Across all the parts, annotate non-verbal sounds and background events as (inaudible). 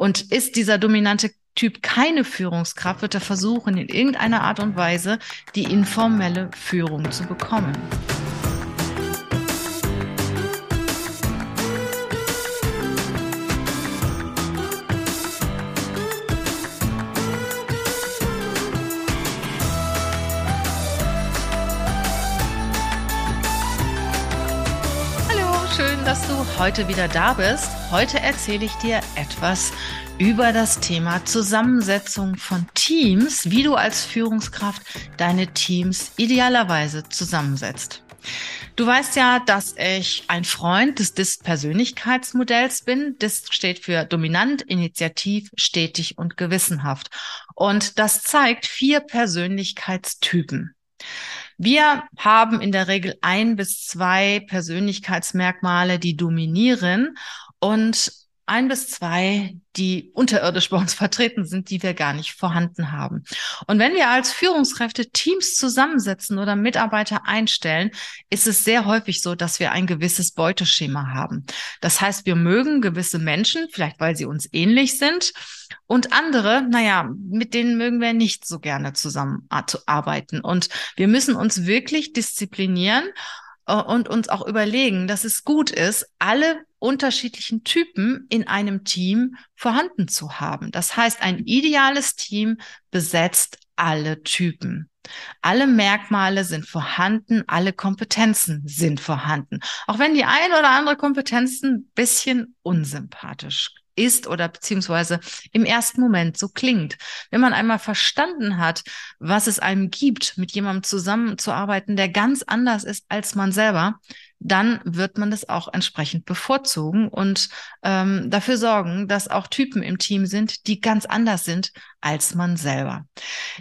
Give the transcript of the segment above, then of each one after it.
Und ist dieser dominante Typ keine Führungskraft, wird er versuchen, in irgendeiner Art und Weise die informelle Führung zu bekommen. Dass du heute wieder da bist. Heute erzähle ich dir etwas über das Thema Zusammensetzung von Teams, wie du als Führungskraft deine Teams idealerweise zusammensetzt. Du weißt ja, dass ich ein Freund des DIST-Persönlichkeitsmodells bin. DIST steht für dominant, initiativ, stetig und gewissenhaft. Und das zeigt vier Persönlichkeitstypen. Wir haben in der Regel ein bis zwei Persönlichkeitsmerkmale, die dominieren. Und ein bis zwei, die unterirdisch bei uns (laughs) vertreten sind, die wir gar nicht vorhanden haben. Und wenn wir als Führungskräfte Teams zusammensetzen oder Mitarbeiter einstellen, ist es sehr häufig so, dass wir ein gewisses Beuteschema haben. Das heißt, wir mögen gewisse Menschen, vielleicht weil sie uns ähnlich sind, und andere, naja, mit denen mögen wir nicht so gerne zusammenarbeiten. Und wir müssen uns wirklich disziplinieren äh, und uns auch überlegen, dass es gut ist, alle unterschiedlichen Typen in einem Team vorhanden zu haben. Das heißt, ein ideales Team besetzt alle Typen. Alle Merkmale sind vorhanden, alle Kompetenzen sind vorhanden. Auch wenn die eine oder andere Kompetenz ein bisschen unsympathisch ist oder beziehungsweise im ersten Moment so klingt. Wenn man einmal verstanden hat, was es einem gibt, mit jemandem zusammenzuarbeiten, der ganz anders ist als man selber, dann wird man das auch entsprechend bevorzugen und ähm, dafür sorgen, dass auch Typen im Team sind, die ganz anders sind als man selber.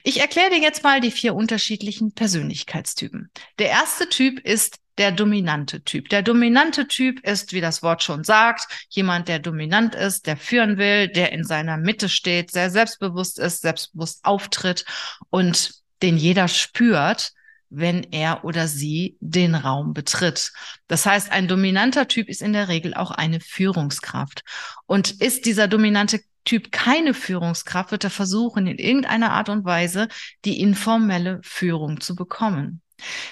Ich erkläre dir jetzt mal die vier unterschiedlichen Persönlichkeitstypen. Der erste Typ ist der dominante Typ. Der dominante Typ ist, wie das Wort schon sagt, jemand, der dominant ist, der führen will, der in seiner Mitte steht, sehr selbstbewusst ist, selbstbewusst auftritt und den jeder spürt, wenn er oder sie den Raum betritt. Das heißt, ein dominanter Typ ist in der Regel auch eine Führungskraft. Und ist dieser dominante Typ keine Führungskraft, wird er versuchen, in irgendeiner Art und Weise die informelle Führung zu bekommen.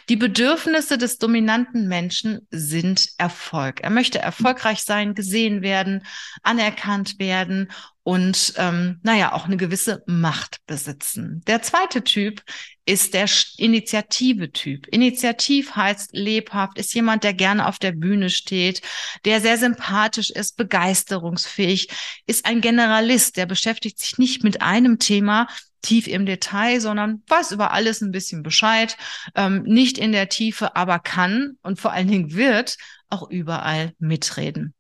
Die Bedürfnisse des dominanten Menschen sind Erfolg. Er möchte erfolgreich sein, gesehen werden, anerkannt werden und ähm, naja, auch eine gewisse Macht besitzen. Der zweite Typ ist der Initiative-Typ. Initiativ heißt lebhaft, ist jemand, der gerne auf der Bühne steht, der sehr sympathisch ist, begeisterungsfähig, ist ein Generalist, der beschäftigt sich nicht mit einem Thema, tief im Detail, sondern weiß über alles ein bisschen Bescheid, ähm, nicht in der Tiefe, aber kann und vor allen Dingen wird auch überall mitreden.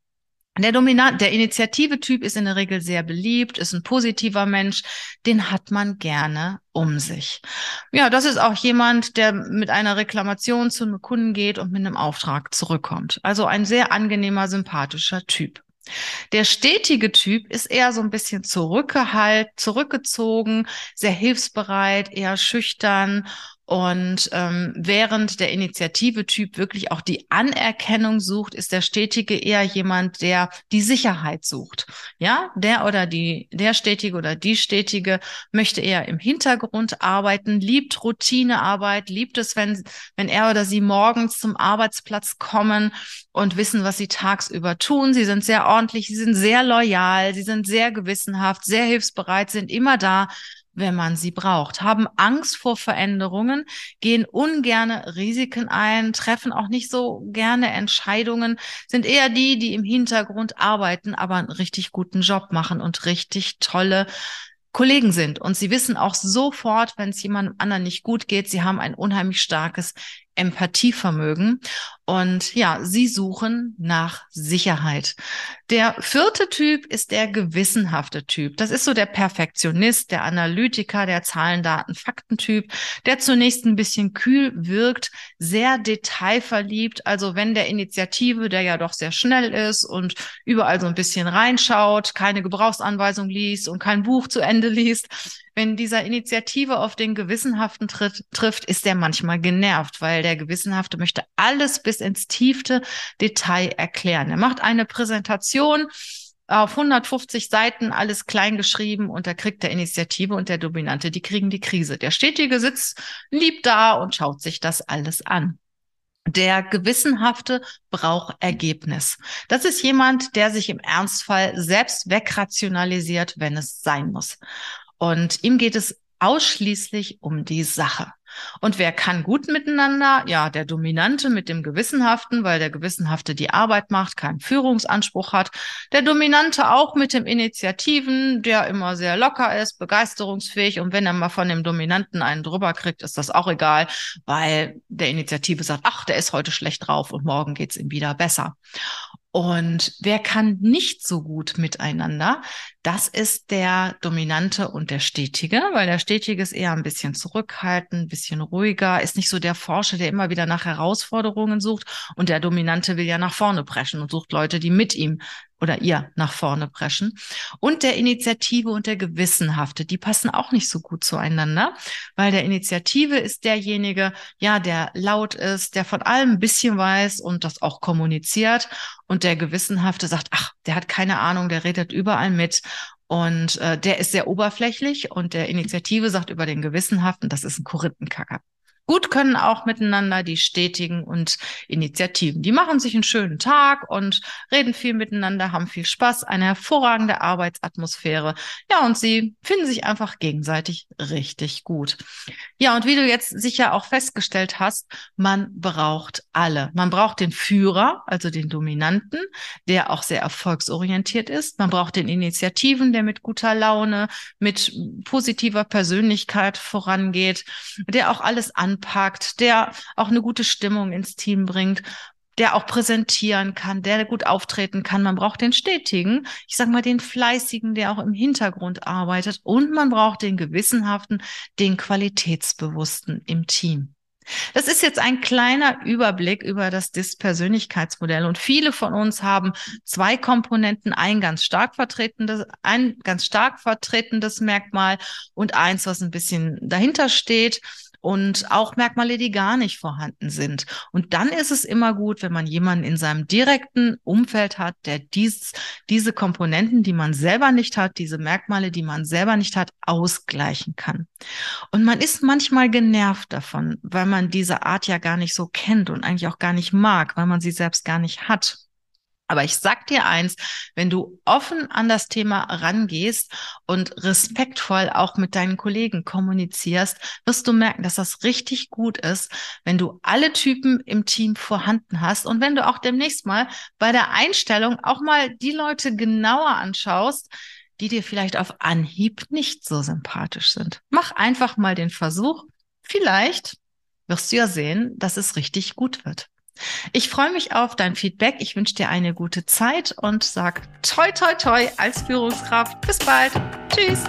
Der Dominant, der Initiative-Typ ist in der Regel sehr beliebt, ist ein positiver Mensch, den hat man gerne um sich. Ja, das ist auch jemand, der mit einer Reklamation zu einem Kunden geht und mit einem Auftrag zurückkommt. Also ein sehr angenehmer, sympathischer Typ. Der stetige Typ ist eher so ein bisschen zurückgehalten, zurückgezogen, sehr hilfsbereit, eher schüchtern und ähm, während der Initiative-Typ wirklich auch die Anerkennung sucht, ist der Stetige eher jemand, der die Sicherheit sucht. Ja, der oder die, der Stetige oder die Stetige möchte eher im Hintergrund arbeiten, liebt Routinearbeit, liebt es, wenn, wenn er oder sie morgens zum Arbeitsplatz kommen und wissen, was sie tagsüber tun. Sie sind sehr ordentlich, sie sind sehr loyal, sie sind sehr gewissenhaft, sehr hilfsbereit, sind immer da, wenn man sie braucht, haben Angst vor Veränderungen, gehen ungerne Risiken ein, treffen auch nicht so gerne Entscheidungen, sind eher die, die im Hintergrund arbeiten, aber einen richtig guten Job machen und richtig tolle Kollegen sind. Und sie wissen auch sofort, wenn es jemandem anderen nicht gut geht, sie haben ein unheimlich starkes Empathievermögen. Und ja, sie suchen nach Sicherheit. Der vierte Typ ist der gewissenhafte Typ. Das ist so der Perfektionist, der Analytiker, der Zahlen, Daten, Faktentyp, der zunächst ein bisschen kühl wirkt, sehr detailverliebt. Also wenn der Initiative, der ja doch sehr schnell ist und überall so ein bisschen reinschaut, keine Gebrauchsanweisung liest und kein Buch zu Ende liest, wenn dieser Initiative auf den Gewissenhaften tritt, trifft, ist er manchmal genervt, weil der Gewissenhafte möchte alles bis ins tiefste Detail erklären. Er macht eine Präsentation, auf 150 Seiten alles klein geschrieben und da kriegt der Initiative und der Dominante, die kriegen die Krise. Der Stetige sitzt lieb da und schaut sich das alles an. Der Gewissenhafte braucht Ergebnis. Das ist jemand, der sich im Ernstfall selbst wegrationalisiert, wenn es sein muss. Und ihm geht es ausschließlich um die Sache. Und wer kann gut miteinander? Ja, der Dominante mit dem Gewissenhaften, weil der Gewissenhafte die Arbeit macht, keinen Führungsanspruch hat. Der Dominante auch mit dem Initiativen, der immer sehr locker ist, begeisterungsfähig. Und wenn er mal von dem Dominanten einen drüber kriegt, ist das auch egal, weil der Initiative sagt, ach, der ist heute schlecht drauf und morgen geht's ihm wieder besser. Und wer kann nicht so gut miteinander? Das ist der Dominante und der Stetige, weil der Stetige ist eher ein bisschen zurückhaltend, ein bisschen ruhiger, ist nicht so der Forscher, der immer wieder nach Herausforderungen sucht. Und der Dominante will ja nach vorne preschen und sucht Leute, die mit ihm oder ihr nach vorne preschen. Und der Initiative und der Gewissenhafte, die passen auch nicht so gut zueinander, weil der Initiative ist derjenige, ja, der laut ist, der von allem ein bisschen weiß und das auch kommuniziert. Und der Gewissenhafte sagt, ach, der hat keine Ahnung, der redet überall mit. Und äh, der ist sehr oberflächlich und der Initiative sagt über den Gewissenhaften, das ist ein Korinthenkacker. Gut können auch miteinander die Stetigen und Initiativen. Die machen sich einen schönen Tag und reden viel miteinander, haben viel Spaß, eine hervorragende Arbeitsatmosphäre. Ja, und sie finden sich einfach gegenseitig richtig gut. Ja, und wie du jetzt sicher auch festgestellt hast, man braucht alle. Man braucht den Führer, also den Dominanten, der auch sehr erfolgsorientiert ist. Man braucht den Initiativen, der mit guter Laune, mit positiver Persönlichkeit vorangeht, der auch alles an anpackt, der auch eine gute Stimmung ins Team bringt, der auch präsentieren kann, der gut auftreten kann. Man braucht den stetigen, ich sag mal den fleißigen, der auch im Hintergrund arbeitet und man braucht den gewissenhaften, den qualitätsbewussten im Team. Das ist jetzt ein kleiner Überblick über das DIS-Persönlichkeitsmodell und viele von uns haben zwei Komponenten, ein ganz stark vertretendes, ein ganz stark vertretendes Merkmal und eins, was ein bisschen dahinter steht und auch Merkmale, die gar nicht vorhanden sind. Und dann ist es immer gut, wenn man jemanden in seinem direkten Umfeld hat, der dies, diese Komponenten, die man selber nicht hat, diese Merkmale, die man selber nicht hat, ausgleichen kann. Und man ist manchmal genervt davon, weil man diese Art ja gar nicht so kennt und eigentlich auch gar nicht mag, weil man sie selbst gar nicht hat. Aber ich sag dir eins, wenn du offen an das Thema rangehst und respektvoll auch mit deinen Kollegen kommunizierst, wirst du merken, dass das richtig gut ist, wenn du alle Typen im Team vorhanden hast und wenn du auch demnächst mal bei der Einstellung auch mal die Leute genauer anschaust, die dir vielleicht auf Anhieb nicht so sympathisch sind. Mach einfach mal den Versuch. Vielleicht wirst du ja sehen, dass es richtig gut wird. Ich freue mich auf dein Feedback. Ich wünsche dir eine gute Zeit und sag toi toi toi als Führungskraft. Bis bald. Tschüss.